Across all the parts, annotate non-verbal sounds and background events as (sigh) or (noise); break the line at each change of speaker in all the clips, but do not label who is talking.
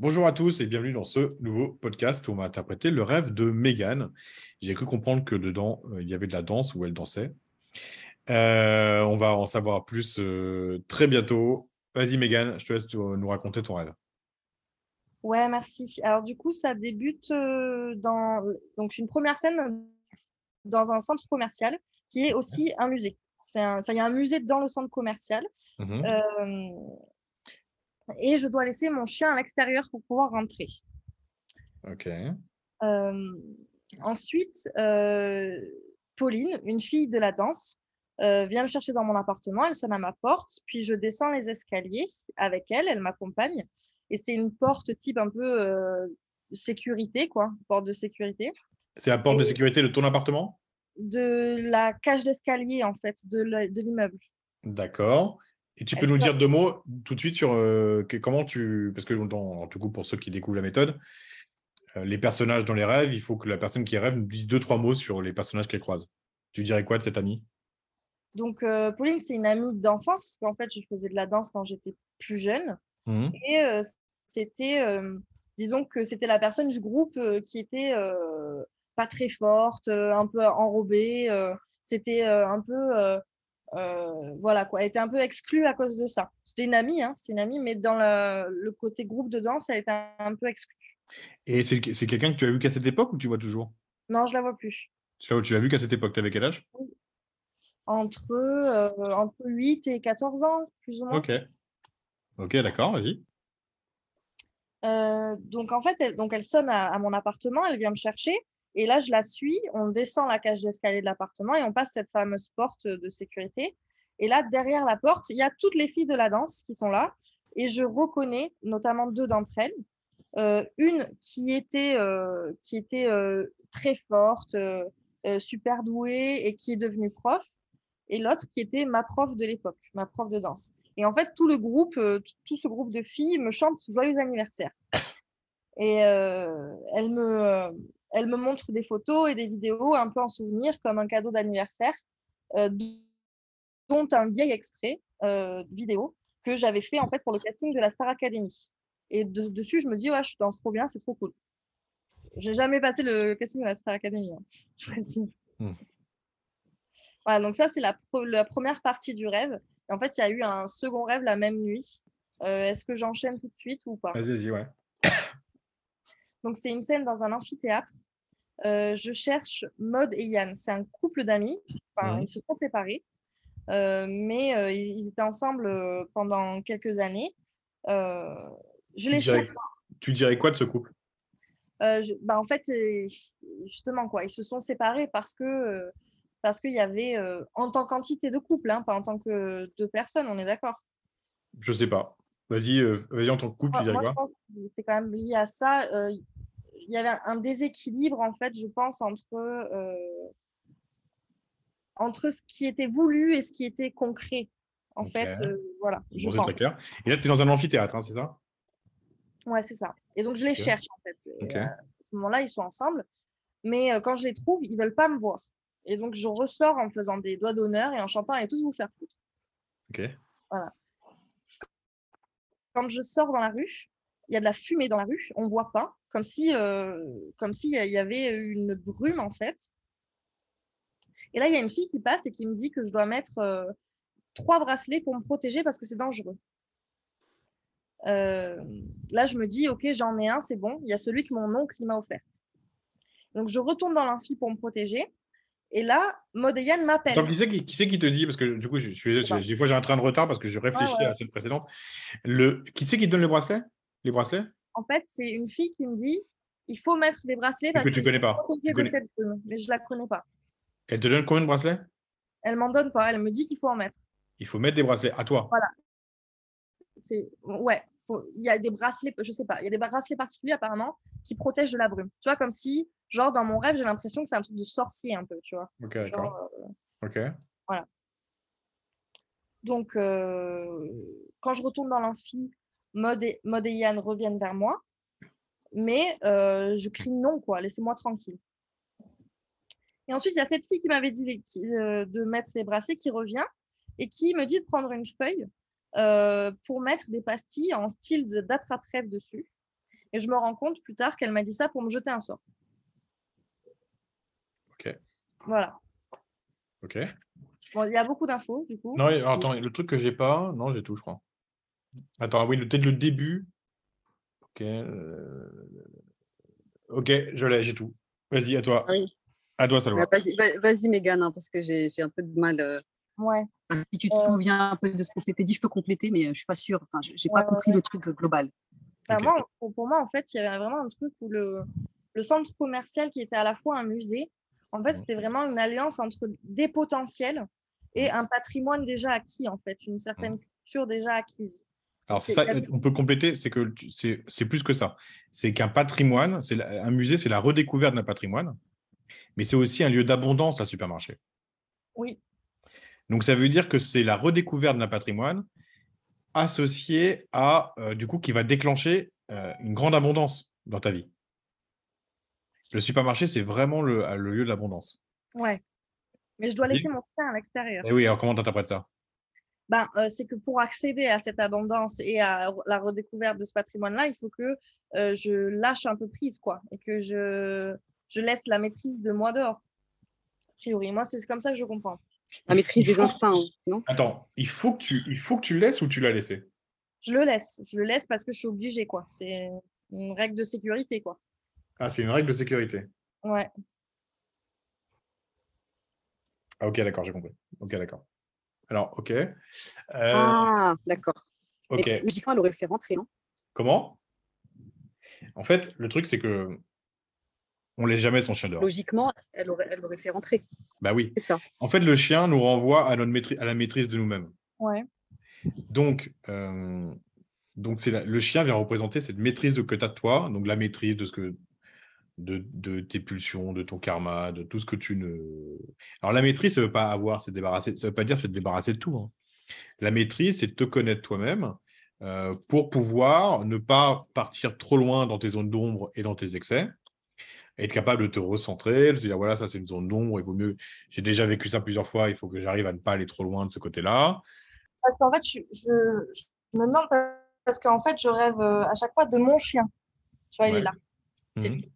Bonjour à tous et bienvenue dans ce nouveau podcast où on va interpréter le rêve de Megan. J'ai cru comprendre que dedans, euh, il y avait de la danse où elle dansait. Euh, on va en savoir plus euh, très bientôt. Vas-y Megan, je te laisse nous raconter ton rêve.
Ouais, merci. Alors du coup, ça débute dans donc une première scène dans un centre commercial qui est aussi un musée. Un... il y a un musée dans le centre commercial. Mmh et je dois laisser mon chien à l'extérieur pour pouvoir rentrer.
Ok.
ensuite, Pauline, une fille de la danse, vient me chercher dans mon appartement. Elle sonne à ma porte, puis je descends les escaliers avec elle. Elle m'accompagne. Et c'est une porte type un peu sécurité, quoi, porte de sécurité.
C'est la porte de sécurité de ton appartement?
De la cage d'escalier, en fait, de l'immeuble.
D'accord. Et tu peux nous dire deux mots tout de suite sur euh, comment tu. Parce que, dans, du coup, pour ceux qui découvrent la méthode, euh, les personnages dans les rêves, il faut que la personne qui rêve nous dise deux, trois mots sur les personnages qu'elle croise. Tu dirais quoi de cette amie?
Donc, euh, Pauline, c'est une amie d'enfance, parce qu'en fait, je faisais de la danse quand j'étais plus jeune. Mmh. Et c'était. disons que c'était la personne du groupe qui était pas très forte, un peu enrobée. c'était un peu euh, voilà quoi, elle était un peu exclue à cause de ça. C'était une amie, hein, une amie, mais dans le, côté groupe de danse, elle était un, peu exclue.
Et c'est quelqu'un que tu as vu qu'à cette époque ou tu vois toujours?
Non, je la vois plus.
Tu l'as vu qu'à cette époque, tu avais quel âge?
Entre, euh, entre 8 et 14 ans, plus ou moins.
Ok. Ok, d'accord, vas-y.
Euh, donc en fait, elle, donc elle sonne à, mon appartement, elle vient me chercher. Et là, je la suis, on descend la cage d'escalier de l'appartement et on passe cette fameuse porte de sécurité. Et là, derrière la porte, il y a toutes les filles de la danse qui sont là. Et je reconnais notamment deux d'entre elles. Euh, une qui était, euh, qui était euh, très forte, super douée et qui est devenue prof. Et l'autre qui était ma prof de l'époque, ma prof de danse. Et en fait, tout le groupe, tout ce groupe de filles me chante joyeux anniversaire. Et elle me, elle me montre des photos et des vidéos un peu en souvenir, comme un cadeau d'anniversaire, euh, dont un vieil extrait euh, vidéo que j'avais fait en fait pour le casting de la Star Academy. Et dessus, je me dis, ouais, je danse trop bien, c'est trop cool. J'ai jamais passé le casting de la Star Academy, hein, (laughs) je précise. Hmm. Voilà, donc ça, c'est la, première partie du rêve. Et en fait, il y a eu un second rêve la même nuit. Euh, est-ce que j'enchaîne tout de suite ou pas?
Vas-y, vas-y, ouais.
Donc, c'est une scène dans un amphithéâtre. Euh, je cherche Maud et Yann. C'est un couple d'amis. Enfin, Ils se sont séparés, euh, mais euh, ils, étaient ensemble pendant quelques années. je les cherche.
Tu dirais quoi de ce couple?
Bah, En fait, justement, quoi, ils se sont séparés parce que parce qu'il y avait en tant qu'entité de couple, hein, pas en tant que deux personnes, on est d'accord?
Je sais pas. Vas-y, vas-y en tant que couple, tu dirais quoi?
C'est quand même lié à ça il y avait un déséquilibre, en fait, je pense, entre, euh, entre ce qui était voulu et ce qui était concret. En fait, euh, voilà.
Je très clair. Et là, tu es dans un amphithéâtre, hein, c'est ça?
Ouais, c'est ça. Et donc, je les cherche, en fait. Euh, à ce moment-là, ils sont ensemble. Mais quand je les trouve, ils ne veulent pas me voir. Et donc, je ressors en faisant des doigts d'honneur et en chantant Allez tous vous faire foutre.
Ok.
Voilà. Quand je sors dans la rue, il y a de la fumée dans la rue, on ne voit pas, comme si euh, s'il y avait une brume en fait. Et là, il y a une fille qui passe et qui me dit que je dois mettre euh, trois bracelets pour me protéger parce que c'est dangereux. Euh, là, je me dis, ok, j'en ai un, c'est bon. Il y a celui que mon oncle m'a offert. Donc, je retourne dans l'amphi pour me protéger. Et là, Modéliane m'appelle.
Donc, qui c'est qui, qui, te dit? Parce que du coup, je, des fois, j'ai un train de retard parce que je réfléchis à celle précédente. Le, qui c'est qui te donne le bracelet les bracelets?
En fait, c'est une fille qui me dit il faut mettre des bracelets
parce que tu ne connais pas.
mais je la connais pas.
Elle te donne combien de bracelets?
Elle m'en donne pas. Elle me dit qu'il faut en mettre.
Il faut mettre des bracelets à toi.
Voilà. C'est ouais. Il y a des bracelets, je sais pas. Il y a des bracelets particuliers apparemment qui protègent de la brume. Tu vois, comme si, genre dans mon rêve, j'ai l'impression que c'est un truc de sorcier un peu, tu vois.
Ok, d'accord. Euh, ok.
Voilà. Donc, euh, quand je retourne dans l'amphi, Maud et, Yann reviennent vers moi, mais euh, je crie non, quoi, laissez-moi tranquille. Et ensuite, il y a cette fille qui m'avait dit de mettre les bracelets qui revient et qui me dit de prendre une feuille euh, pour mettre des pastilles en style d'attrape-rêve dessus. Et je me rends compte plus tard qu'elle m'a dit ça pour me jeter un sort.
Ok.
Voilà.
Ok.
Bon, il y a beaucoup d'infos, du coup.
Non, attends, le truc que j'ai pas, non, j'ai tout, je crois. Attends, oui, peut-être le début. Ok. euh, Ok, je l'ai, j'ai tout. Vas-y, à toi.
Oui.
À toi, Salwa.
Bah, Vas-y, va- vas-y, Mégane, hein, parce que j'ai j'ai un peu de mal. euh,
Ouais.
si tu te
Euh.
souviens un peu de ce qu'on s'était dit, je peux compléter, mais euh, je suis pas sûre. Enfin, j'ai pas compris le truc euh, global.
Moi, pour, pour moi, en fait, il y avait vraiment un truc où le, le centre commercial qui était à la fois un musée, en fait,
Mhm.
c'était vraiment une alliance entre des potentiels et un patrimoine déjà acquis, en fait, une certaine culture déjà acquise.
Alors, c'est ça, on peut compléter, c'est que c'est c'est plus que ça. C'est qu'un patrimoine, c'est la- un musée, c'est la redécouverte d'un patrimoine, mais c'est aussi un lieu d'abondance, un supermarché.
Oui,
Donc, ça veut dire que c'est la redécouverte d'un patrimoine associé à, euh, du coup, qui va déclencher euh, une grande abondance dans ta vie. Le supermarché, c'est vraiment le, le lieu de l'abondance.
ouais. Mais je dois laisser mon chien à l'extérieur.
Et oui, alors comment tu interprètes ça?
Ben, euh, c'est que pour accéder à cette abondance et à la redécouverte de ce patrimoine-là, il faut que euh, je lâche un peu prise, quoi, et que je, je laisse la maîtrise de moi dehors. A priori, moi, c'est comme ça que je comprends.
La maîtrise des instincts, hein, non?
Attends, il faut, que tu, il faut que tu le laisses ou tu l'as laissé?
Je le laisse, je le laisse parce que je suis obligée, quoi. C'est une règle de sécurité, quoi.
Ah, c'est une règle de sécurité.
Ouais.
Ah, ok, d'accord, j'ai compris. Ok, d'accord. Alors, ok. Euh,
Ah, d'accord.
ok.
Mais logiquement, elle aurait fait rentrer, non?
Comment? En fait, le truc, c'est que on laisse jamais son chien dehors.
Logiquement, elle aurait, elle aurait fait rentrer.
Bah oui.
C'est ça.
En fait, le chien nous renvoie à, notre maîtrise, à la maîtrise de nous-mêmes.
Ouais.
Donc, euh, donc c'est la- le chien vient représenter cette maîtrise de, que tu as de toi, donc la maîtrise de, ce que, de, de tes pulsions, de ton karma, de tout ce que tu ne. Alors, la maîtrise, ça ne veut pas avoir, c'est débarrasser, ça veut pas dire c'est te débarrasser de tout. hein. La maîtrise, c'est de te connaître toi-même euh, pour pouvoir ne pas partir trop loin dans tes zones d'ombre et dans tes excès. Être capable de te recentrer, de te dire voilà, ça c'est une zone d'ombre, il vaut mieux. J'ai déjà vécu ça plusieurs fois, il faut que j'arrive à ne pas aller trop loin de ce côté-là.
Parce qu'en fait, je, je- je me demande parce qu'en fait, je rêve euh, à chaque fois de mon chien. Tu vois, il est là. C'est
Mhm.
lui.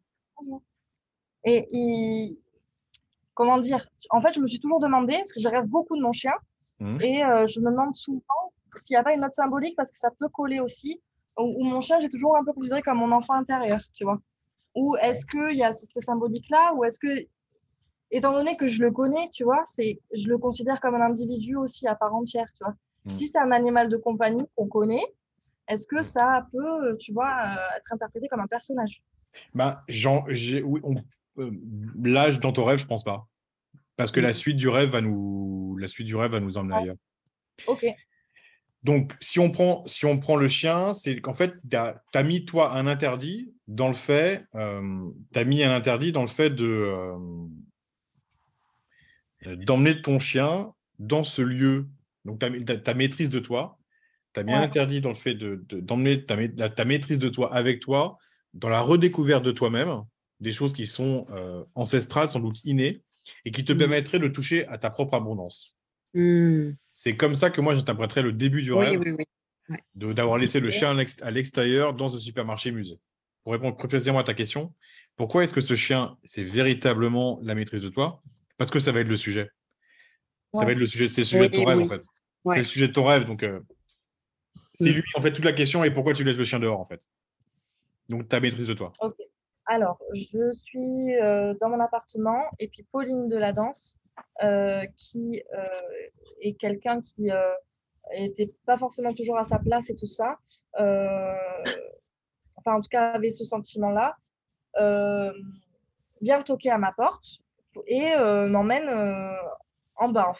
Et il. Comment dire En fait, je me suis toujours demandé, parce que je rêve beaucoup de mon chien,
Mhm.
et euh, je me demande souvent s'il n'y a pas une note symbolique, parce que ça peut coller aussi, où, où mon chien, j'ai toujours un peu considéré comme mon enfant intérieur, tu vois. Ou est-ce qu'il y a cette symbolique-là, ou est-ce que, étant donné que je le connais, tu vois, c'est, je le considère comme un individu aussi à part entière, tu vois.
Mhm.
Si c'est un animal de compagnie qu'on connaît, est-ce que ça peut, tu vois, euh, être interprété comme un personnage?
Bah, Jean, j'ai, oui, on, euh, l'âge dans ton rêve, je pense pas. Parce que la suite du rêve va nous, la suite du rêve va nous emmener ailleurs.
Ok.
Donc, si on prend, si on prend le chien, c'est qu'en fait, tu as, mis, toi, un interdit dans le fait, tu as mis un interdit dans le fait de, euh, euh, d'emmener ton chien dans ce lieu. Donc, ta, maîtrise de toi, tu as mis un interdit dans le fait de, de- d'emmener ta, ma- la- ta maîtrise de toi avec toi dans la redécouverte de toi-même, des choses qui sont euh, ancestrales, sans doute innées, et qui te
Mhm.
permettraient de toucher à ta propre abondance.
Hmm.
C'est comme ça que moi, j'interpréterais le début du
Oui,
rêve
oui, oui.
de- d'avoir laissé le chien à l'ex- à l'extérieur dans un supermarché musée. Pour répondre précisément à ta question, pourquoi est-ce que ce chien, c'est véritablement la maîtrise de toi? Parce que ça va être le sujet. Ça va être le sujet, c'est le sujet
Oui,
de ton rêve,
oui.
en fait.
Ouais.
C'est le sujet de ton rêve. Donc, euh, c'est
Mm.
lui, en fait, toute la question est pourquoi tu laisses le chien dehors, en fait. Donc, ta maîtrise de toi.
Alors, je suis euh, dans mon appartement et puis Pauline de la danse, euh, qui euh, est quelqu'un qui n'était pas forcément toujours à sa place et tout ça, euh, enfin en tout cas avait ce sentiment-là, euh, vient toquer à ma porte et euh, m'emmène euh, en bas en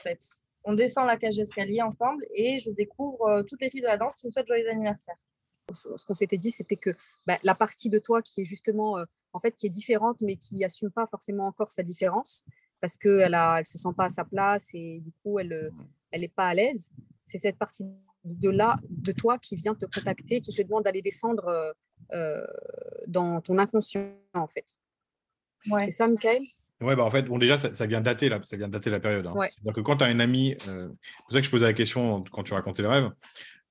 fait. On descend la cage d'escalier ensemble et je découvre euh, toutes les filles de la danse qui me souhaitent joyeux anniversaire.
Ce qu'on s'était dit, c'était que bah, la partie de toi qui est justement, euh, en fait, qui est différente, mais qui assume pas forcément encore sa différence, parce qu'elle ne elle se sent pas à sa place et du coup, elle n'est elle est pas à l'aise. C'est cette partie de là, de toi, qui vient te contacter, qui te demande d'aller descendre euh, euh, dans ton inconscient, en fait.
Ouais.
C'est ça, Michael?
Ouais, bah en fait, bon, déjà, ça, ça vient dater la, ça vient dater la période. hein.
Ouais.
C'est-à-dire que quand tu as un ami, euh, c'est pour ça que je posais la question quand tu racontais le rêve,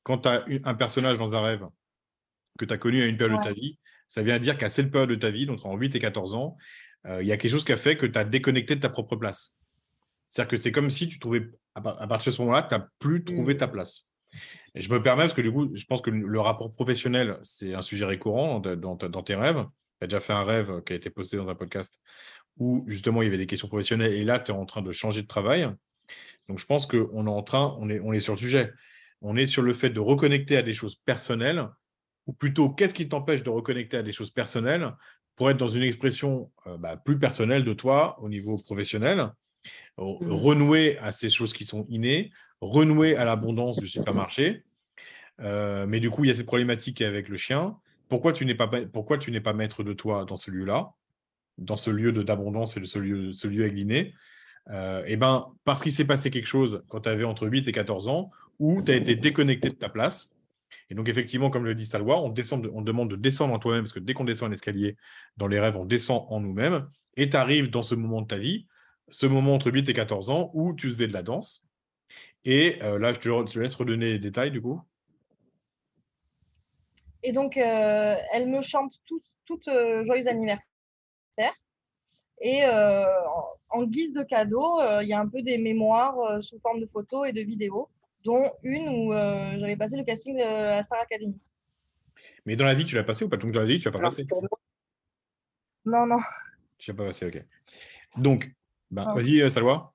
quand tu as un personnage dans un rêve que tu as connu à une période de ta vie, ça vient dire qu'à cette période de ta vie, donc en 8 et 14 ans, euh, il y a quelque chose qui a fait que tu as déconnecté de ta propre place. C'est-à-dire que c'est comme si tu trouvais, à partir de ce moment-là, tu n'as plus trouvé mmh. ta place. Et je me permets, parce que du coup, je pense que le rapport professionnel, c'est un sujet récurrent dans, tes rêves. Tu as déjà fait un rêve qui a été posté dans un podcast où justement il y avait des questions professionnelles et là, tu es en train de changer de travail. Donc je pense qu'on est en train, on est, on est sur le sujet. On est sur le fait de reconnecter à des choses personnelles, ou plutôt qu'est-ce qui t'empêche de reconnecter à des choses personnelles pour être dans une expression euh, bah, plus personnelle de toi au niveau professionnel, mmh. renouer à ces choses qui sont innées, renouer à l'abondance du supermarché. Euh, mais du coup, il y a cette problématique avec le chien. Pourquoi tu n'es pas, pourquoi tu n'es pas maître de toi dans ce lieu-là, dans ce lieu d'abondance et de ce lieu, ce lieu euh, Eh ben, parce qu'il s'est passé quelque chose quand tu avais entre 8 et 14 ans, où tu as été déconnecté de ta place. Et donc, effectivement, comme le dit Stalwar, on, on demande de descendre en toi-même, parce que dès qu'on descend un escalier, dans les rêves, on descend en nous-mêmes. Et tu arrives dans ce moment de ta vie, ce moment entre 8 et 14 ans, où tu faisais de la danse. Et euh, là, je te, laisse redonner les détails du coup.
Et donc, euh, elle me chante toutes euh, joyeux anniversaire. Et en, guise de cadeau, il y a un peu des mémoires sous forme de photos et de vidéos, dont une où j'avais passé le casting de la Star Academy.
Mais dans la vie, tu l'as passé ou pas? Donc, dans la vie, tu l'as pas passé
Non, non.
Tu l'as pas passé, ok. Donc, bah, vas-y, Salwa.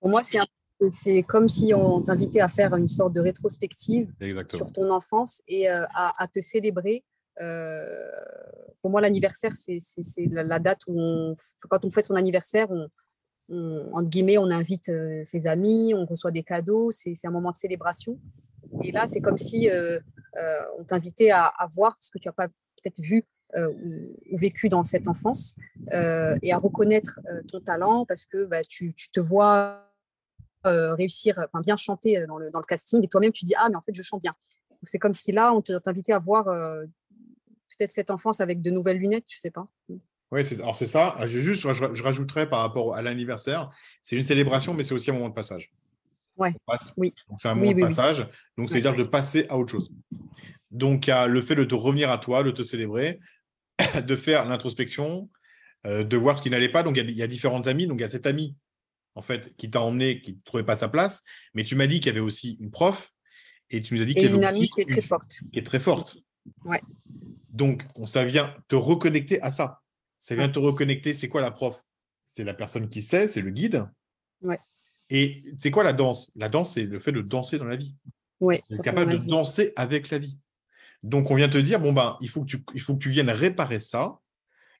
Pour moi, c'est un c'est comme si on t'invitait à faire une sorte de rétrospective sur ton enfance et euh, à, te célébrer. Euh, pour moi, l'anniversaire, c'est la, date où, quand on fait son anniversaire, on, entre guillemets, on invite euh, ses amis, on reçoit des cadeaux, c'est un moment de célébration. Et là, c'est comme si on t'invitait à, voir ce que tu n'as pas peut-être vu ou, vécu dans cette enfance et à reconnaître ton talent parce que bah, tu, tu, te vois réussir, enfin bien chanter euh, dans le, dans le casting, et toi-même tu dis ah mais en fait je chante bien. C'est comme si là on t'invitait à voir euh, peut-être cette enfance avec de nouvelles lunettes, tu sais pas.
Oui, alors c'est ça. Ah, je, juste, je, rajouterais par rapport à l'anniversaire, c'est une célébration, mais c'est aussi un moment de passage.
Ouais.
Oui. Donc c'est un moment de passage. Donc c'est-à-dire de passer à autre chose. Donc il y a le fait de te revenir à toi, de te célébrer, (coughs) de faire l'introspection, de voir ce qui n'allait pas. Donc il y, a, il y, a différentes amies. Donc il y a cette amie en fait, qui t'a emmené, qui ne trouvait pas sa place. Mais tu m'as dit qu'il y avait aussi une prof et tu nous as dit qu'il y avait
une amie qui est très forte.
Qui est très forte.
Ouais.
Donc, ça vient te reconnecter à ça. Ça vient te reconnecter. C'est quoi la prof? C'est la personne qui sait, c'est le guide.
Ouais.
Et c'est quoi la danse? La danse, c'est le fait de danser dans la vie.
Ouais,
être capable de danser avec la vie. Donc, on vient te dire, bon, ben, il faut que tu, il faut que tu viennes réparer ça.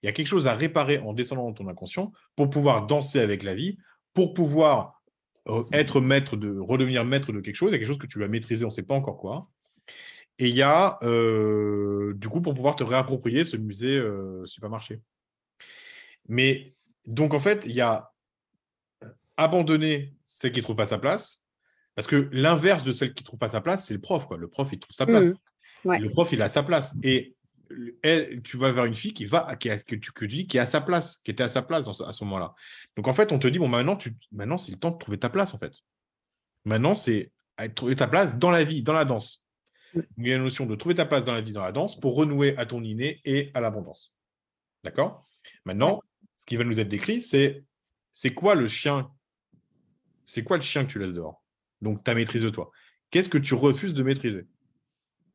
Il y a quelque chose à réparer en descendant dans ton inconscient pour pouvoir danser avec la vie, pour pouvoir euh, être maître de, redevenir maître de quelque chose, il y a quelque chose que tu vas maîtriser, on ne sait pas encore quoi. Et il y a, euh, du coup, pour pouvoir te réapproprier ce musée euh, supermarché. Mais donc, en fait, il y a abandonner celle qui ne trouve pas sa place, parce que l'inverse de celle qui ne trouve pas sa place, c'est le prof. Quoi. Le prof, il trouve sa place.
Mmh.
Le prof, il a sa place. Et tu vas vers une fille qui va, qui a, que tu, que dis, qui est à sa place, qui était à sa place à ce moment-là. Donc en fait, on te dit bon, maintenant, tu, maintenant c'est le temps de trouver ta place en fait. Maintenant, c'est trouver ta place dans la vie, dans la danse. Il y a une notion de trouver ta place dans la vie, dans la danse, pour renouer à ton inné et à l'abondance. D'accord? Maintenant, ce qui va nous être décrit, c'est c'est quoi le chien C'est quoi le chien que tu laisses dehors? Donc, ta maîtrise de toi. Qu'est-ce que tu refuses de maîtriser?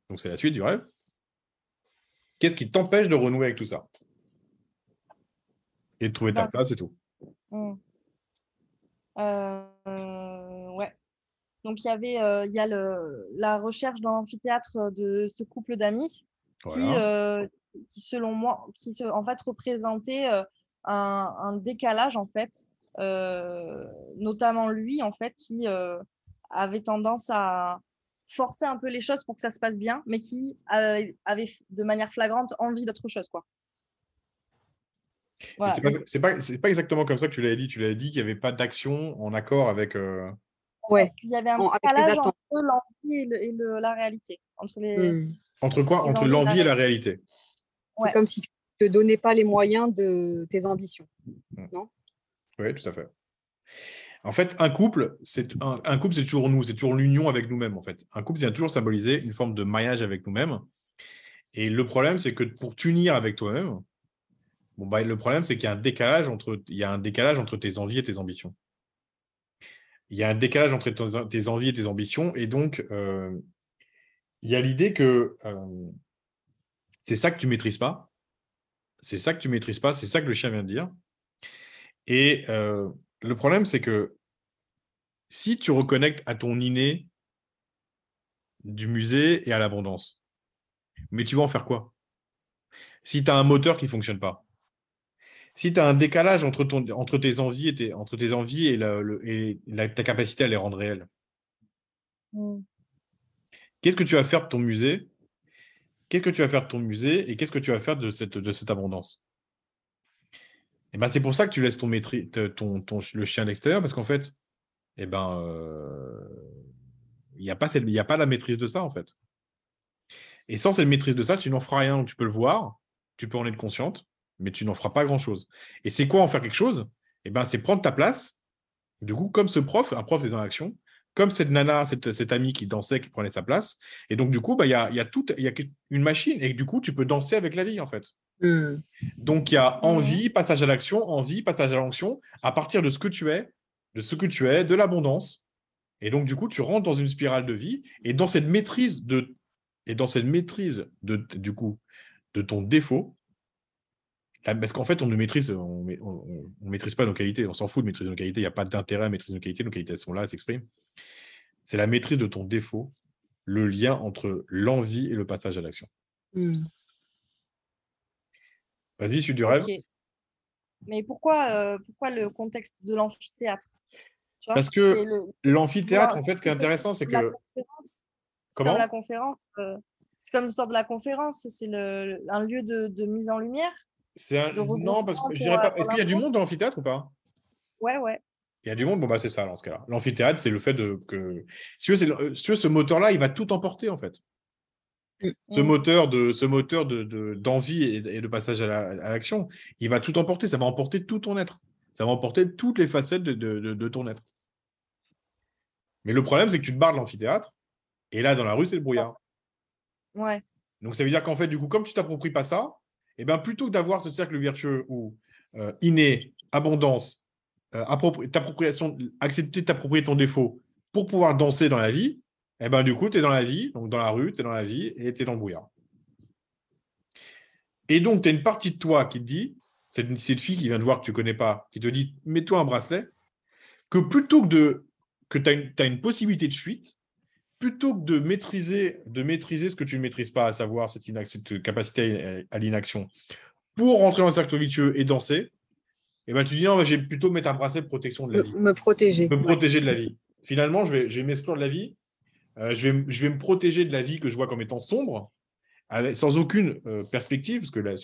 Donc, c'est la suite du rêve. Qu'est-ce qui t'empêche de renouer avec tout ça? Et de trouver ta bah. place et tout.
Mmh. Euh, ouais. Donc il y avait euh, il y a le, la recherche dans l'amphithéâtre de ce couple d'amis qui, euh, qui, selon moi, qui en fait représentait un, un, décalage en fait, notamment lui en fait qui avait tendance à, forcer un peu les choses pour que ça se passe bien, mais qui euh, avait de manière flagrante envie d'autre chose. quoi.
C'est pas, pas, exactement comme ça que tu l'avais dit. Tu l'avais dit qu'il n'y avait pas d'action en accord avec. Euh,
ouais. Il y avait un décalage entre l'envie et, la réalité. Entre, les...
Hmm. entre quoi? Entre l'envie et la réalité.
C'est comme si tu ne te donnais pas les moyens de tes ambitions. Hmm. Non?
Oui, tout à fait. En fait, un couple, c'est un, couple, c'est toujours nous, c'est toujours l'union avec nous-mêmes. En fait, un couple, c'est toujours symboliser une forme de mariage avec nous-mêmes. Et le problème, c'est que pour t'unir avec toi-même, bon, bah, le problème, c'est qu'il y a un décalage entre, il y a un décalage entre tes envies et tes ambitions. Il y a un décalage entre tes envies et tes ambitions. Et donc, euh, il y a l'idée que euh, c'est ça que tu maîtrises pas. C'est ça que tu maîtrises pas. C'est ça que le chien vient de dire. Et euh, le problème, c'est que si tu reconnectes à ton inné du musée et à l'abondance, mais tu vas en faire quoi? Si tu as un moteur qui ne fonctionne pas, si tu as un décalage entre, ton, entre tes envies et, tes, entre tes envies et, la, ta capacité à les rendre réelles, mmh. qu'est-ce que tu vas faire de ton musée? Qu'est-ce que tu vas faire de ton musée et qu'est-ce que tu vas faire de cette, de cette abondance? Et ben, c'est pour ça que tu laisses ton, ton, ton, le chien à l'extérieur, parce qu'en fait, eh ben, euh, il n'y a, pas a pas la maîtrise de ça, en fait. Et sans cette maîtrise de ça, tu n'en feras rien. Tu peux le voir, tu peux en être consciente, mais tu n'en feras pas grand-chose. Et c'est quoi en faire quelque chose? Eh ben, c'est prendre ta place. Du coup, comme ce prof, un prof, est dans l'action, comme cette nana, cette, amie qui dansait, qui prenait sa place. Et donc, du coup, bah, il y, a, y, a tout, y a une machine. Et du coup, tu peux danser avec la vie, en fait. Mmh. Donc, il y a envie, passage à l'action, envie, passage à l'action, à partir de ce que tu es, de ce que tu es, de l'abondance. Et donc, du coup, tu rentres dans une spirale de vie. Et dans cette maîtrise de, et dans cette maîtrise de, du coup, de ton défaut, parce qu'en fait, on ne maîtrise, on, maîtrise pas nos qualités. On s'en fout de maîtriser nos qualités. Il n'y a pas d'intérêt à maîtriser nos qualités. Nos qualités sont là, elles s'expriment. C'est la maîtrise de ton défaut, le lien entre l'envie et le passage à l'action. Mmh. Vas-y, suis du rêve.
Mais pourquoi, euh, pourquoi le contexte de l'amphithéâtre?
Parce que l'amphithéâtre, en fait, ce qui est intéressant, c'est que.
Comment la conférence. Euh, c'est comme une sorte de la conférence. C'est un lieu de, mise en lumière.
C'est un... Non, parce que je dirais pas. Est-ce qu'il y a du monde dans l'amphithéâtre ou pas?
Ouais, ouais.
Il y a du monde, bon bah c'est ça dans ce cas-là. L'amphithéâtre, c'est le fait de que si tu veux, si tu veux ce moteur-là, il va tout emporter en fait. Ce mm. moteur de ce moteur de d'envie et, de passage à l'action, il va tout emporter. Ça va emporter tout ton être. Ça va emporter toutes les facettes de, ton être. Mais le problème, c'est que tu te barres de l'amphithéâtre, et là, dans la rue, c'est le brouillard.
Ouais.
Donc, ça veut dire qu'en fait, du coup, comme tu t'appropries pas ça, et eh ben, plutôt que d'avoir ce cercle vertueux où euh, inné, abondance, euh, appropriation, accepter de t'approprier ton défaut pour pouvoir danser dans la vie, et eh ben, du coup, tu es dans la vie, donc dans la rue, tu es dans la vie et tu es dans le brouillard. Et donc, tu as une partie de toi qui te dit, c'est cette fille qui vient de voir que tu ne connais pas, qui te dit, mets-toi un bracelet, que plutôt que de que tu as, une possibilité de fuite, plutôt que de maîtriser, de maîtriser ce que tu ne maîtrises pas, à savoir cette, cette capacité à, l'inaction, pour rentrer dans un cercle vicieux et danser, et eh ben, tu dis non, j'ai plutôt mettre un bracelet de protection de la vie.
Me protéger.
Me protéger de la vie. Finalement, je vais, je vais m'exclure de la vie euh, je, vais, je, vais, me protéger de la vie que je vois comme étant sombre, sans aucune euh, perspective, parce que là,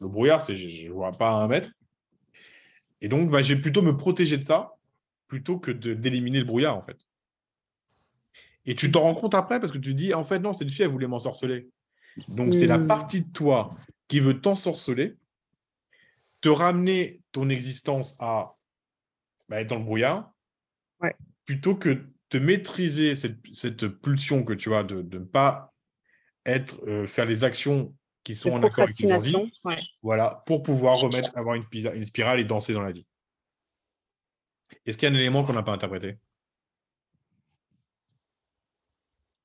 le brouillard, c'est, je ne vois pas à un mètre. Et donc, bah, je vais plutôt me protéger de ça, plutôt que d'éliminer le brouillard, en fait. Et tu t'en rends compte après, parce que tu te dis, en fait, non, cette fille, elle voulait m'ensorceler. Donc, c'est la hmm. partie de toi qui veut t'ensorceler, te ramener ton existence à bah, être dans le brouillard, plutôt que te maîtriser cette, pulsion que tu as de ne pas être, euh, faire les actions qui sont en accord avec tes envies, voilà, pour pouvoir remettre, avoir une, une, spirale et danser dans la vie. Est-ce qu'il y a un élément qu'on n'a pas interprété?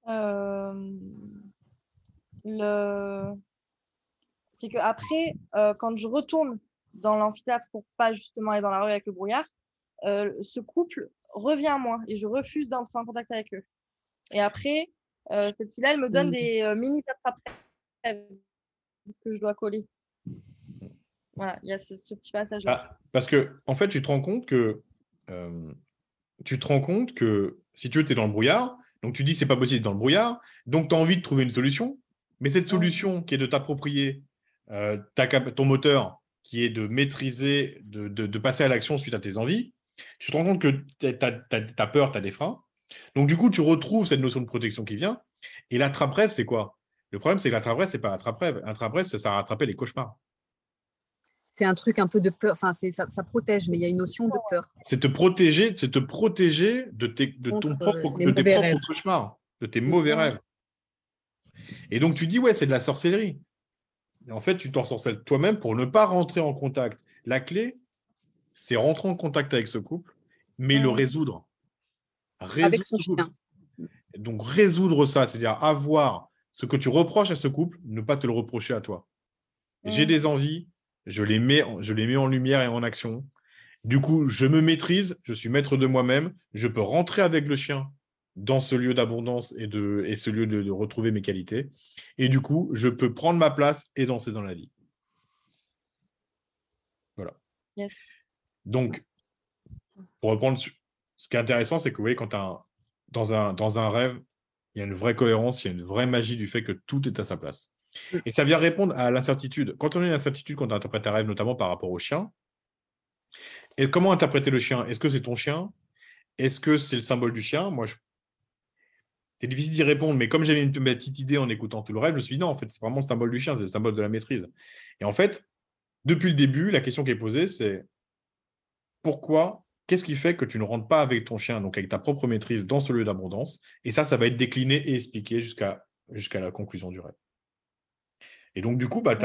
Euh, le... C'est que après, euh, quand je retourne dans l'amphithéâtre pour pas justement aller dans la rue avec le brouillard, ce couple reviens à moi et je refuse d'entrer en contact avec eux. Et après, euh, cette fille-là, elle me donne mmh. des euh, mini attrape que je dois coller. Voilà, il y a ce, petit passage-là.
Ah, parce que, en fait, tu te rends compte que euh, tu te rends compte que si tu veux, tu es dans le brouillard, donc tu dis c'est pas possible dans le brouillard, donc tu as envie de trouver une solution, mais cette solution qui est de t'approprier ton moteur, qui est de maîtriser, de, de passer à l'action suite à tes envies, tu te rends compte que tu as, peur, tu as des freins. Donc, du coup, tu retrouves cette notion de protection qui vient. Et l'attrape-rêve, c'est quoi? Le problème, c'est que l'attrape-rêve, c'est pas l'attrape-rêve. L'attrape-rêve, ça sert à rattraper les cauchemars.
C'est un truc un peu de peur. Enfin, ça, ça protège, mais il y a une notion de peur.
C'est te protéger, c'est te protéger de tes, de ton propre, de tes propres cauchemars, de tes mauvais rêves. Et donc, tu dis, ouais, c'est de la sorcellerie. en fait, tu t'en sorcelles toi-même pour ne pas rentrer en contact. La clé, c'est rentrer en contact avec ce couple, mais le résoudre.
Avec son chien.
Donc, résoudre ça, c'est-à-dire avoir ce que tu reproches à ce couple, ne pas te le reprocher à toi. J'ai des envies, je les, mets, je les mets en lumière et en action. Du coup, je me maîtrise, je suis maître de moi-même, je peux rentrer avec le chien dans ce lieu d'abondance et, de, et ce lieu de, retrouver mes qualités. Et du coup, je peux prendre ma place et danser dans la vie. Voilà. Donc, pour reprendre, ce qui est intéressant, c'est que vous voyez, quand dans, un, dans un rêve, il y a une vraie cohérence, il y a une vraie magie du fait que tout est à sa place. Et ça vient répondre à l'incertitude. Quand on a une incertitude quand on interprète un rêve, notamment par rapport au chien, et comment interpréter le chien? Est-ce que c'est ton chien? Est-ce que c'est le symbole du chien? Moi, je c'est difficile d'y répondre, mais comme j'avais une petite idée en écoutant tout le rêve, je me suis dit non, en fait, c'est vraiment le symbole du chien, c'est le symbole de la maîtrise. Et en fait, depuis le début, la question qui est posée, c'est pourquoi, qu'est-ce qui fait que tu ne rentres pas avec ton chien, donc avec ta propre maîtrise, dans ce lieu d'abondance Et ça, ça va être décliné et expliqué jusqu'à jusqu'à la conclusion du rêve. Et donc, du coup, bah,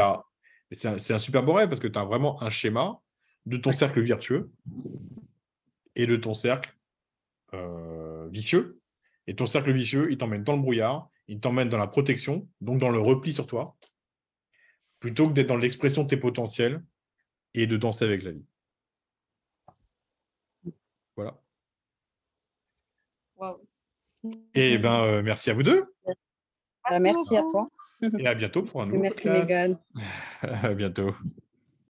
c'est un, un, super beau rêve parce que tu as vraiment un schéma de ton cercle vertueux et de ton cercle euh, vicieux et ton cercle vicieux, il t'emmène dans le brouillard, il t'emmène dans la protection, donc dans le repli sur toi, plutôt que d'être dans l'expression de tes potentiels et de danser avec la vie. Voilà. Et eh ben, euh, merci à vous deux.
Merci, à toi.
Et à bientôt pour un nouveau
Merci, Megan. (laughs)
à bientôt.